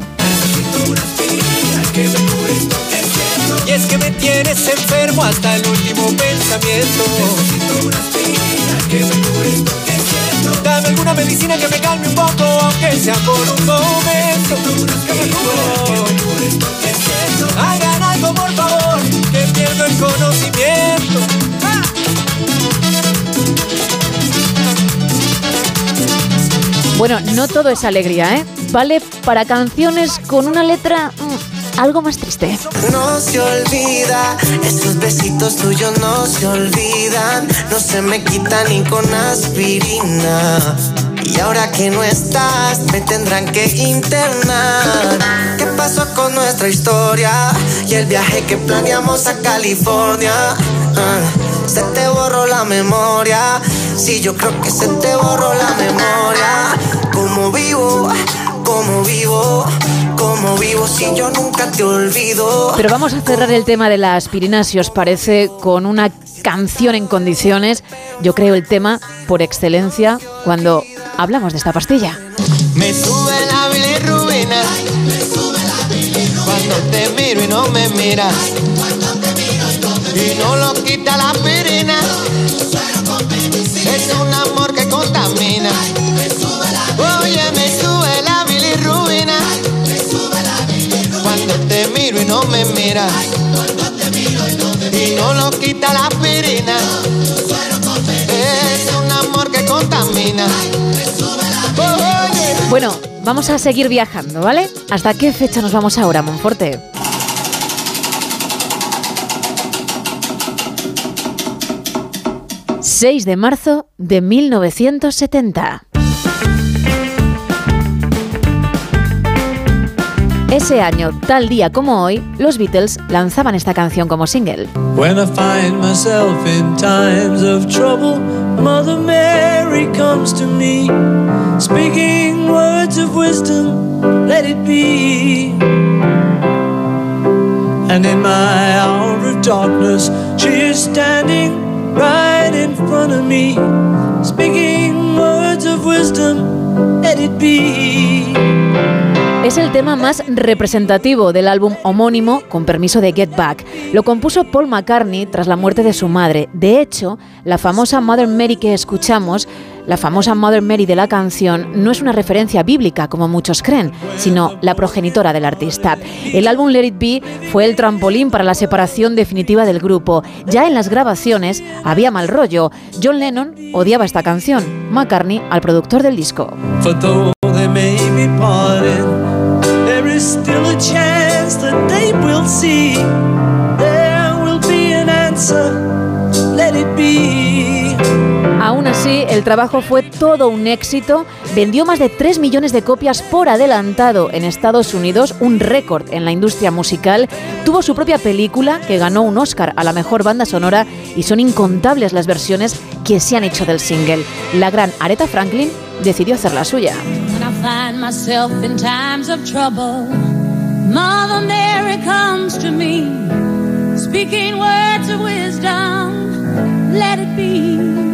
Y es que me tienes enfermo hasta el último pensamiento. Dame alguna medicina que me calme un poco, aunque sea por un momento. Que me cure. Hagan algo por favor, que pierdo el conocimiento. Bueno, no todo es alegría, ¿eh? Vale para canciones con una letra mm, algo más triste. No se olvida, esos besitos tuyos no se olvidan, no se me quitan ni con aspirina. Y ahora que no estás, me tendrán que internar. ¿Qué pasó con nuestra historia? Y el viaje que planeamos a California. Ah, se te borró la memoria. Sí, yo creo que se te borró la memoria. Como vivo, como vivo, como vivo si yo nunca te olvido. Pero vamos a cerrar el tema de la aspirina, si os parece, con una canción en condiciones. Yo creo el tema por excelencia cuando hablamos de esta pastilla. Me sube la bilirrubina. Cuando te miro y no me miras. Y no lo quita la aspirina. Es un amor te miro y no me miras. Y no lo quita la aspirina. Es un amor que contamina. Oye. Bueno, vamos a seguir viajando, ¿vale? ¿Hasta qué fecha nos vamos ahora, Monforte? ...6 de marzo de 1970. Ese año, tal día como hoy, los Beatles lanzaban esta canción como single. When I find myself in times of trouble, Mother Mary comes to me, speaking words of wisdom, let it be. And in my hour of darkness, she is standing right in front of me, speaking words of wisdom. Es el tema más representativo del álbum homónimo, con permiso de Get Back. Lo compuso Paul McCartney tras la muerte de su madre. De hecho, la famosa Mother Mary que escuchamos, la famosa Mother Mary de la canción, no es una referencia bíblica, como muchos creen, sino la progenitora del artista. El álbum Let It Be fue el trampolín para la separación definitiva del grupo. Ya en las grabaciones había mal rollo. John Lennon odiaba esta canción, McCartney al productor del disco. Let it be. El trabajo fue todo un éxito, vendió más de 3 millones de copias por adelantado en Estados Unidos, un récord en la industria musical, tuvo su propia película que ganó un Oscar a la mejor banda sonora y son incontables las versiones que se han hecho del single. La gran Aretha Franklin decidió hacer la suya. Speaking words of wisdom, let it be.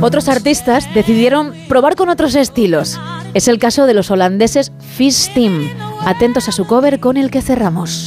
Otros artistas decidieron probar con otros estilos. Es el caso de los holandeses Fish Team. Atentos a su cover con el que cerramos.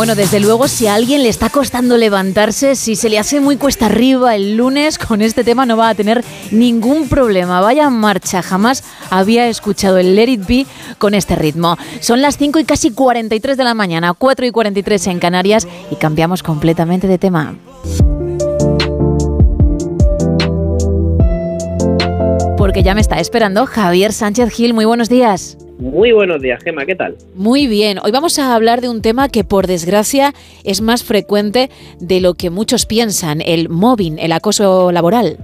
Bueno, desde luego, si a alguien le está costando levantarse, si se le hace muy cuesta arriba el lunes, con este tema no va a tener ningún problema. Vaya marcha, jamás había escuchado el Let It Be con este ritmo. Son las 5 y casi 43 de la mañana, 4 y 43 en Canarias y cambiamos completamente de tema. Porque ya me está esperando Javier Sánchez Gil. Muy buenos días. Muy buenos días, Gema, ¿qué tal? Muy bien, hoy vamos a hablar de un tema que por desgracia es más frecuente de lo que muchos piensan, el mobbing, el acoso laboral.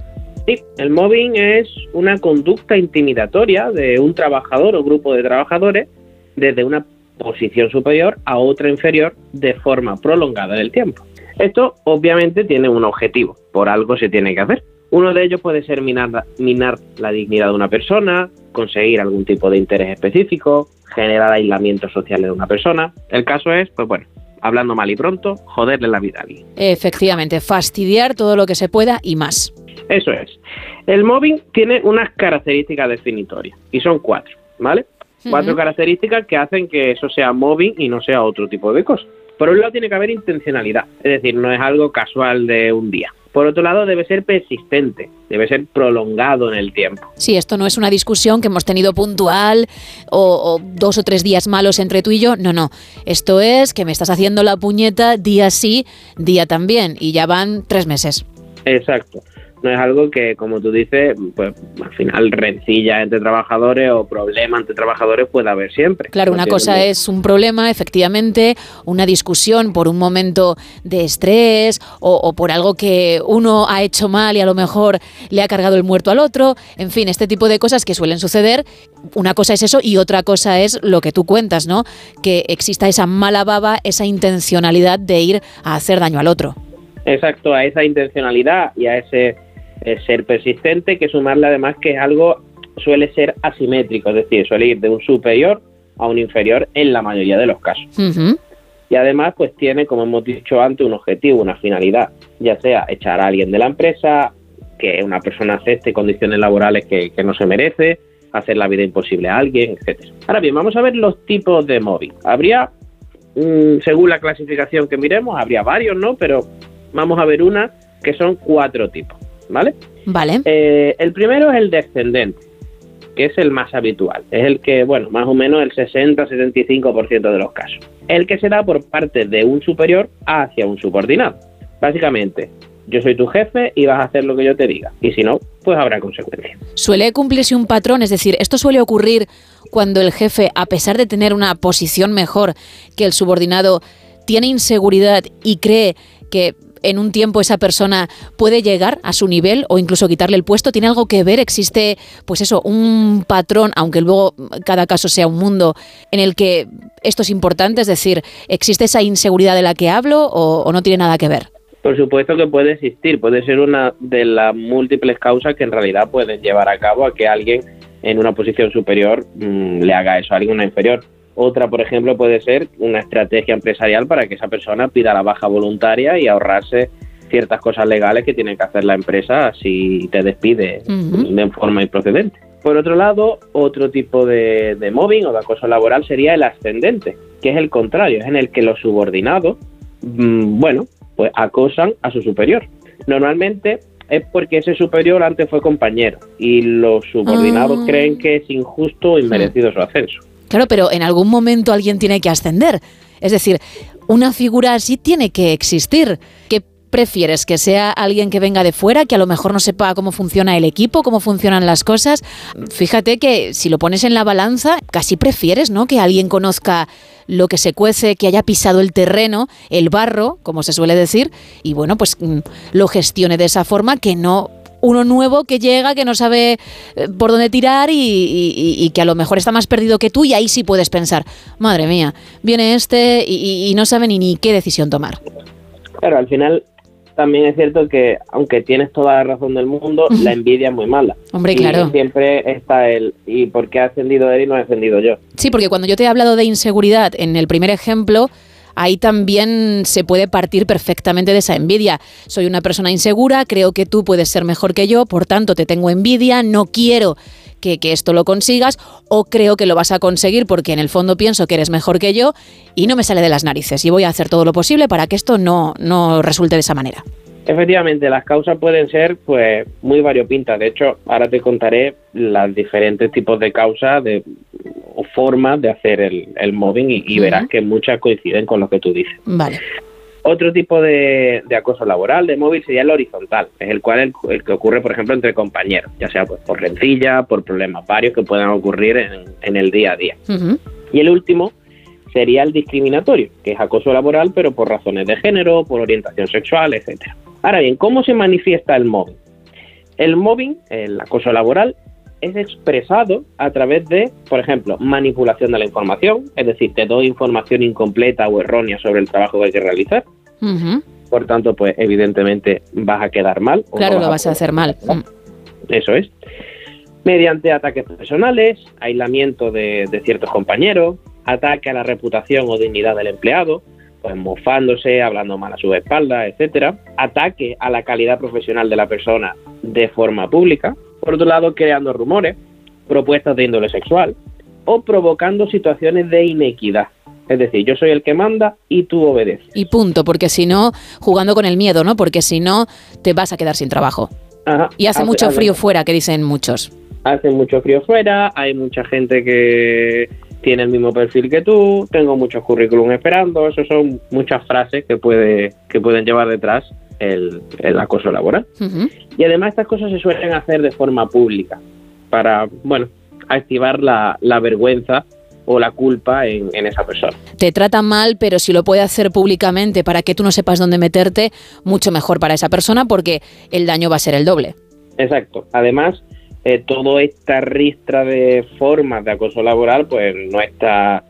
Sí, el mobbing es una conducta intimidatoria de un trabajador o grupo de trabajadores desde una posición superior a otra inferior de forma prolongada en el tiempo. Esto obviamente tiene un objetivo, por algo se tiene que hacer. Uno de ellos puede ser minar, minar la dignidad de una persona, conseguir algún tipo de interés específico, generar aislamiento social de una persona. El caso es, pues bueno, hablando mal y pronto, joderle la vida a alguien. Efectivamente, fastidiar todo lo que se pueda y más. Eso es. El mobbing tiene unas características definitorias y son cuatro, ¿vale? Cuatro características que hacen que eso sea mobbing y no sea otro tipo de cosas. Por un lado tiene que haber intencionalidad, es decir, no es algo casual de un día. Por otro lado debe ser persistente, debe ser prolongado en el tiempo. Sí, esto no es una discusión que hemos tenido puntual o, o dos o tres días malos entre tú y yo. No, no. Esto es que me estás haciendo la puñeta día sí, día también. Y ya van tres meses. Exacto. No es algo que, como tú dices, pues al final rencilla entre trabajadores o problema entre trabajadores puede haber siempre. Claro, una cosa es un problema, efectivamente, una discusión por un momento de estrés o, o por algo que uno ha hecho mal y a lo mejor le ha cargado el muerto al otro. En fin, este tipo de cosas que suelen suceder. Una cosa es eso y otra cosa es lo que tú cuentas, ¿no? Que exista esa mala baba, esa intencionalidad de ir a hacer daño al otro. Exacto, a esa intencionalidad y a ese eh, ser persistente, que sumarle además que es algo suele ser asimétrico, es decir, suele ir de un superior a un inferior en la mayoría de los casos. Y además, pues tiene, como hemos dicho antes, un objetivo, una finalidad, ya sea echar a alguien de la empresa, que una persona acepte condiciones laborales que, que no se merece, hacer la vida imposible a alguien, etcétera. Ahora bien, vamos a ver los tipos de móvil. Habría, mm, según la clasificación que miremos, habría varios, ¿no? Pero vamos a ver una que son cuatro tipos, ¿vale? Vale. Eh, el primero es el descendente, que es el más habitual. Es el que, bueno, más o menos el 60-75% de los casos. El que se da por parte de un superior hacia un subordinado. Básicamente, yo soy tu jefe y vas a hacer lo que yo te diga. Y si no, pues habrá consecuencias. Suele cumplirse un patrón, es decir, esto suele ocurrir cuando el jefe, a pesar de tener una posición mejor que el subordinado, tiene inseguridad y cree que en un tiempo esa persona puede llegar a su nivel o incluso quitarle el puesto? ¿Tiene algo que ver? ¿Existe, pues eso, un patrón, aunque luego cada caso sea un mundo, en el que esto es importante? Es decir, ¿existe esa inseguridad de la que hablo o, no tiene nada que ver? Por supuesto que puede existir, puede ser una de las múltiples causas que en realidad pueden llevar a cabo a que alguien en una posición superior mm, le haga eso a alguien inferior. Otra, por ejemplo, puede ser una estrategia empresarial para que esa persona pida la baja voluntaria y ahorrarse ciertas cosas legales que tiene que hacer la empresa si te despide de forma improcedente. Por otro lado, otro tipo de, de mobbing o de acoso laboral sería el ascendente, que es el contrario, es en el que los subordinados, mm, bueno, pues acosan a su superior. Normalmente es porque ese superior antes fue compañero y los subordinados Ah. creen que es injusto o inmerecido su ascenso. Claro, pero en algún momento alguien tiene que ascender. Es decir, una figura así tiene que existir. ¿Qué prefieres? ¿Que sea alguien que venga de fuera, que a lo mejor no sepa cómo funciona el equipo, cómo funcionan las cosas? Fíjate que si lo pones en la balanza, casi prefieres, ¿no? Que alguien conozca lo que se cuece, que haya pisado el terreno, el barro, como se suele decir, y bueno, pues mm, lo gestione de esa forma que no uno nuevo que llega, que no sabe eh, por dónde tirar y, y- y- y que a lo mejor está más perdido que tú y ahí sí puedes pensar, madre mía, viene este y, y- y no sabe ni, ni qué decisión tomar. Claro, al final también es cierto que aunque tienes toda la razón del mundo, la envidia es muy mala. Hombre, Y claro. siempre está el ¿y por qué ha ascendido él y no ha ascendido yo? Sí, porque cuando yo te he hablado de inseguridad en el primer ejemplo, ahí también se puede partir perfectamente de esa envidia. Soy una persona insegura, creo que tú puedes ser mejor que yo, por tanto te tengo envidia, no quiero que, que esto lo consigas o creo que lo vas a conseguir porque en el fondo pienso que eres mejor que yo y no me sale de las narices y voy a hacer todo lo posible para que esto no, no resulte de esa manera. Efectivamente, las causas pueden ser pues muy variopintas. De hecho, ahora te contaré los diferentes tipos de causas de, o formas de hacer el, el mobbing y, verás que muchas coinciden con lo que tú dices. Vale. Otro tipo de, de acoso laboral, de móvil, sería el horizontal, es el cual el, el que ocurre, por ejemplo, entre compañeros, ya sea pues, por rencilla, por problemas varios que puedan ocurrir en, en el día a día. Y el último sería el discriminatorio, que es acoso laboral, pero por razones de género, por orientación sexual, etcétera. Ahora bien, ¿cómo se manifiesta el mobbing? El mobbing, el acoso laboral, es expresado a través de, por ejemplo, manipulación de la información, es decir, te doy información incompleta o errónea sobre el trabajo que hay que realizar. Por tanto, pues evidentemente vas a quedar mal. o Claro, no lo vas a hacer mal. Mm. Eso es. Mediante ataques personales, aislamiento de, de ciertos compañeros, ataque a la reputación o dignidad del empleado, pues mofándose, hablando mal a su espalda, etcétera. Ataque a la calidad profesional de la persona de forma pública. Por otro lado, creando rumores, propuestas de índole sexual o provocando situaciones de inequidad. Es decir, yo soy el que manda y tú obedeces. Y punto, porque si no, jugando con el miedo, ¿no? Porque si no, te vas a quedar sin trabajo. Ajá. Y hace Hace- mucho hace- frío fuera, que dicen muchos. hace mucho frío fuera, hay mucha gente que tiene el mismo perfil que tú, tengo muchos currículum esperando, eso son muchas frases que puede que pueden llevar detrás el, el acoso laboral. Y además estas cosas se suelen hacer de forma pública para, bueno, activar la, la vergüenza o la culpa en, en esa persona. Te trata mal, pero si lo puede hacer públicamente para que tú no sepas dónde meterte, mucho mejor para esa persona porque el daño va a ser el doble. Exacto. Además, eh, toda esta ristra de formas de acoso laboral, pues no está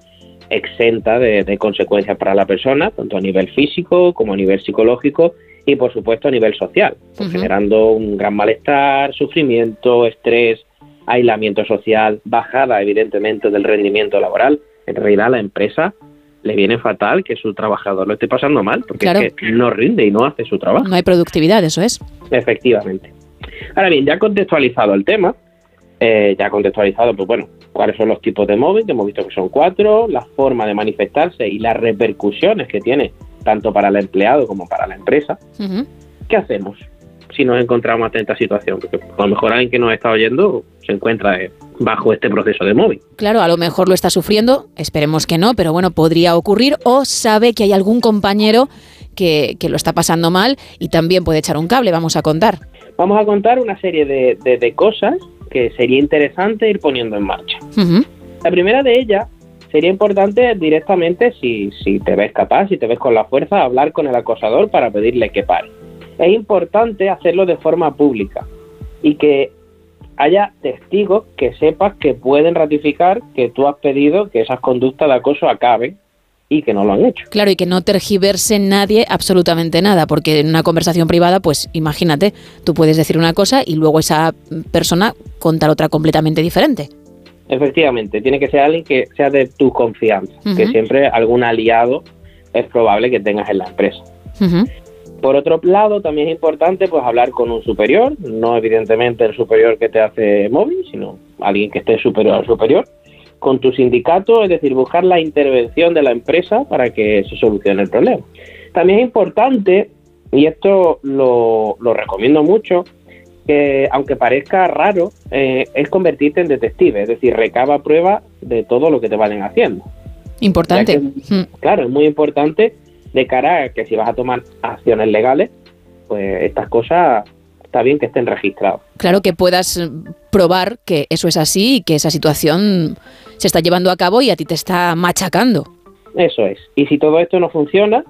exenta de, de consecuencias para la persona, tanto a nivel físico como a nivel psicológico y, por supuesto, a nivel social, pues, generando un gran malestar, sufrimiento, estrés, aislamiento social, bajada, evidentemente, del rendimiento laboral. En realidad, a la empresa le viene fatal que su trabajador lo esté pasando mal, porque Claro. es que no rinde y no hace su trabajo. No hay productividad, eso es. Efectivamente. Ahora bien, ya contextualizado el tema, eh, ya contextualizado, pues bueno, cuáles son los tipos de móvil, que hemos visto que son cuatro, la forma de manifestarse y las repercusiones que tiene tanto para el empleado como para la empresa, ¿qué hacemos si nos encontramos ante esta situación? Porque a lo mejor alguien que nos está oyendo se encuentra eh, bajo este proceso de móvil. Claro, a lo mejor lo está sufriendo, esperemos que no, pero bueno, podría ocurrir o sabe que hay algún compañero que, que lo está pasando mal y también puede echar un cable, vamos a contar. Vamos a contar una serie de, de- de cosas que sería interesante ir poniendo en marcha. La primera de ellas sería importante directamente, si, si te ves capaz, si te ves con la fuerza, hablar con el acosador para pedirle que pare. Es importante hacerlo de forma pública y que haya testigos que sepas que pueden ratificar que tú has pedido que esas conductas de acoso acaben y que no lo han hecho. Claro, y que no tergiverse nadie absolutamente nada, porque en una conversación privada, pues imagínate, tú puedes decir una cosa y luego esa persona contar otra completamente diferente. Efectivamente, tiene que ser alguien que sea de tu confianza, que siempre algún aliado es probable que tengas en la empresa. Por otro lado, también es importante pues hablar con un superior, no evidentemente el superior que te hace móvil, sino alguien que esté superior al superior, con tu sindicato, es decir, buscar la intervención de la empresa para que se solucione el problema. También es importante, y esto lo, lo recomiendo mucho, que aunque parezca raro, eh, es convertirte en detective, es decir, recaba pruebas de todo lo que te vayan haciendo. Importante. Que, Mm. Claro, es muy importante de cara a que si vas a tomar acciones legales, pues estas cosas está bien que estén registradas. Claro que puedas probar que eso es así y que esa situación se está llevando a cabo y a ti te está machacando. Eso es. Y si todo esto no funciona,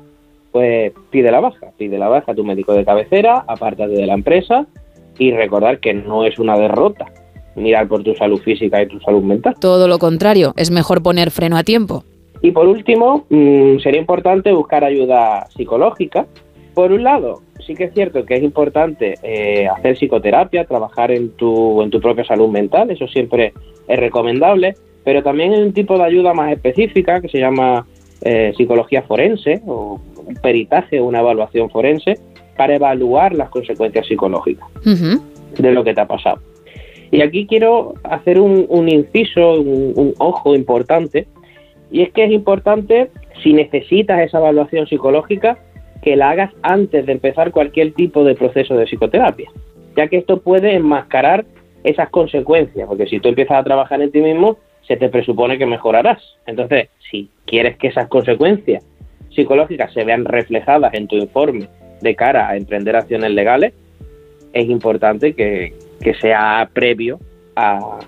pues pide la baja. Pide la baja a tu médico de cabecera, apártate de la empresa y recordar que no es una derrota mirar por tu salud física y tu salud mental. Todo lo contrario, es mejor poner freno a tiempo. Y por último, mm, sería importante buscar ayuda psicológica. Por un lado, sí que es cierto que es importante eh, hacer psicoterapia, trabajar en tu, en tu propia salud mental, eso siempre es recomendable, pero también hay un tipo de ayuda más específica que se llama eh, psicología forense o un peritaje, una evaluación forense, para evaluar las consecuencias psicológicas de lo que te ha pasado. Y aquí quiero hacer un, un inciso, un, un ojo importante, y es que es importante, si necesitas esa evaluación psicológica, que la hagas antes de empezar cualquier tipo de proceso de psicoterapia, ya que esto puede enmascarar esas consecuencias, porque si tú empiezas a trabajar en ti mismo, se te presupone que mejorarás. Entonces, si quieres que esas consecuencias psicológicas se vean reflejadas en tu informe de cara a emprender acciones legales, es importante que, que sea previo a,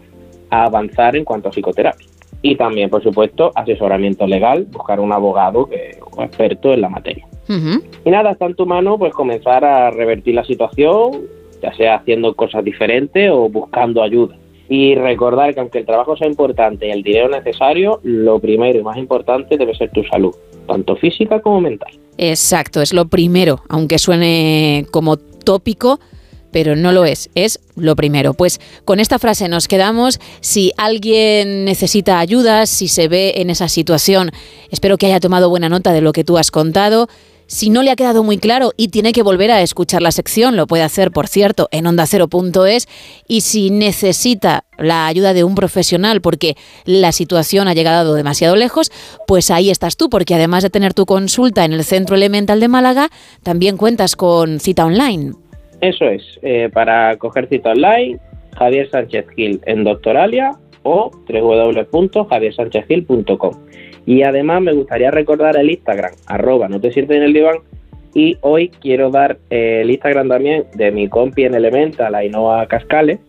a avanzar en cuanto a psicoterapia. Y también, por supuesto, asesoramiento legal, buscar un abogado que un experto en la materia. Y nada, está en tu mano pues comenzar a revertir la situación, ya sea haciendo cosas diferentes o buscando ayuda. Y recordar que aunque el trabajo sea importante y el dinero necesario, lo primero y más importante debe ser tu salud, tanto física como mental. Exacto, es lo primero, aunque suene como tópico, pero no lo es, es lo primero. Pues con esta frase nos quedamos. Si alguien necesita ayuda, si se ve en esa situación, espero que haya tomado buena nota de lo que tú has contado. Si no le ha quedado muy claro y tiene que volver a escuchar la sección, lo puede hacer, por cierto, en ondacero.es. Y si necesita la ayuda de un profesional porque la situación ha llegado demasiado lejos, pues ahí estás tú, porque además de tener tu consulta en el Centro Elemental de Málaga, también cuentas con cita online. Eso es, eh, para coger cita online, Javier Sánchez Gil en Doctoralia o www.javiersanchezgil.com. Y además me gustaría recordar el Instagram, arroba no te sientes en el diván. Y hoy quiero dar eh, el Instagram también de mi compi en Elemental, Ainhoa Cascales,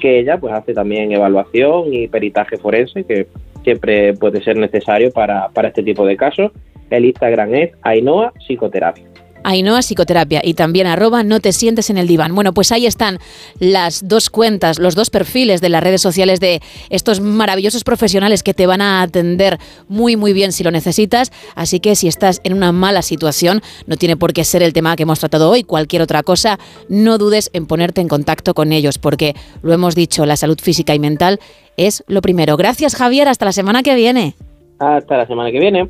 que ella pues hace también evaluación y peritaje forense, que siempre puede ser necesario para, para este tipo de casos. El Instagram es Ainhoa Psicoterapia. Ainhoa Psicoterapia y también arroba no te sientes en el diván. Bueno, pues ahí están las dos cuentas, los dos perfiles de las redes sociales de estos maravillosos profesionales que te van a atender muy muy bien si lo necesitas. Así que si estás en una mala situación, no tiene por qué ser el tema que hemos tratado hoy, cualquier otra cosa, no dudes en ponerte en contacto con ellos porque lo hemos dicho, la salud física y mental es lo primero. Gracias Javier, hasta la semana que viene. Hasta la semana que viene.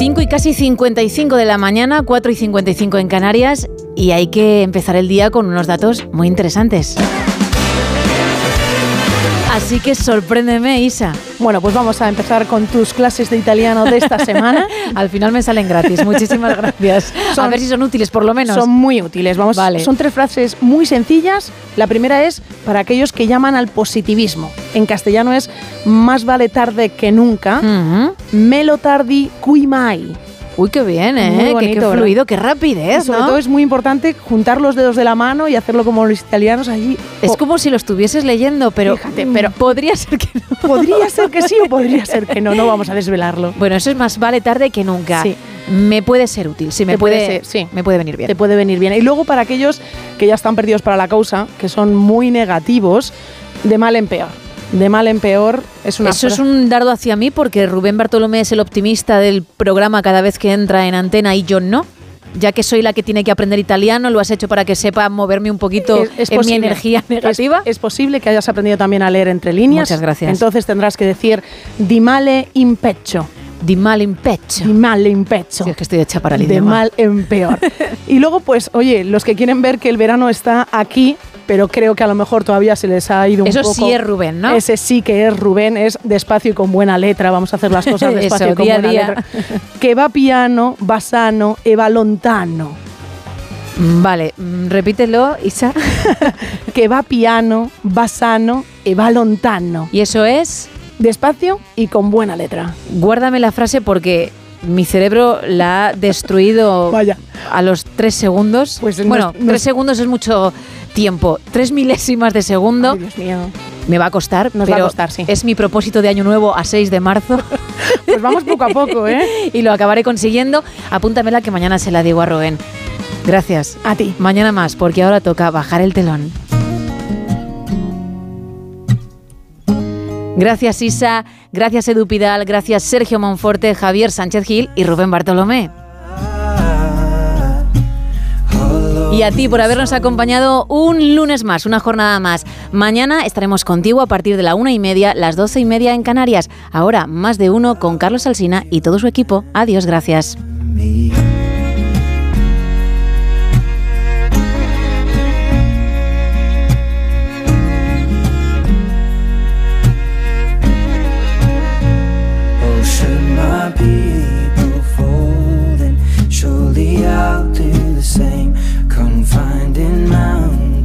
5 y casi 55 de la mañana, 4 y 55 en Canarias, y hay que empezar el día con unos datos muy interesantes. Así que sorpréndeme, Isa. Bueno, pues vamos a empezar con tus clases de italiano de esta semana. Al final me salen gratis. Muchísimas gracias. a ver si son útiles, por lo menos. Son muy útiles. Vamos, Vale. Son tres frases muy sencillas. La primera es para aquellos que llaman al positivismo. En castellano es más vale tarde que nunca. Melo tardi qui mai. Uy, qué bien, ¿eh? Qué- qué, bonito, ¿verdad? fluido, qué rapidez, Y sobre ¿no? todo es muy importante juntar los dedos de la mano y hacerlo como los italianos allí. Es como si lo estuvieses leyendo, pero, Fíjate, pero- podría ser que no. Podría ser que sí o podría ser que no, no vamos a desvelarlo. Bueno, eso es más vale tarde que nunca. Sí. Me puede ser útil, sí, me puede, puede ser, sí. me puede venir bien. Te puede venir bien. Y luego para aquellos que ya están perdidos para la causa, que son muy negativos, de mal en peor. De mal en peor es una Eso es un dardo hacia mí porque Rubén Bartolomé es el optimista del programa cada vez que entra en antena y yo no. Ya que soy la que tiene que aprender italiano, lo has hecho para que sepa moverme un poquito Es- es en posible. mi energía negativa. Es, es posible que hayas aprendido también a leer entre líneas. Muchas gracias. Entonces tendrás que decir di male in pecho. Di mal in pecho. Di male in pecho. Sí, es que estoy hecha para el de idioma. mal en peor. y luego, pues, oye, los que quieren ver que el verano está aquí, pero creo que a lo mejor todavía se les ha ido un Eso poco. sí es Rubén, ¿no? Ese sí que es Rubén, es despacio y con buena letra. Vamos a hacer las cosas despacio Eso, y con día buena día. letra. Que va piano, va sano e va lontano. Vale, mm, repítelo, Isa. Que va piano, va sano e va lontano. y eso es, Despacio y con buena letra. guárdame la frase porque mi cerebro la ha destruido Vaya. a los tres segundos. Pues no bueno, es- no tres es- segundos es mucho tiempo. Tres milésimas de segundo. Ay, Dios mío. Me va a costar, Nos va a pero costar, sí. es mi propósito de año nuevo a 6 de marzo Pues vamos poco a poco, ¿eh? y lo acabaré consiguiendo. Apúntamela que mañana se la digo a Rubén. Gracias. A ti. Mañana más, porque ahora toca bajar el telón. Gracias Isa, gracias Edu Pidal, gracias Sergio Monforte, Javier Sánchez Gil y Rubén Bartolomé. Y a ti por habernos acompañado un lunes más, una jornada más. Mañana estaremos contigo a partir de la una y media, las doce y media en Canarias. Ahora más de uno con Carlos Alsina y todo su equipo. Adiós, gracias. same. Confined in my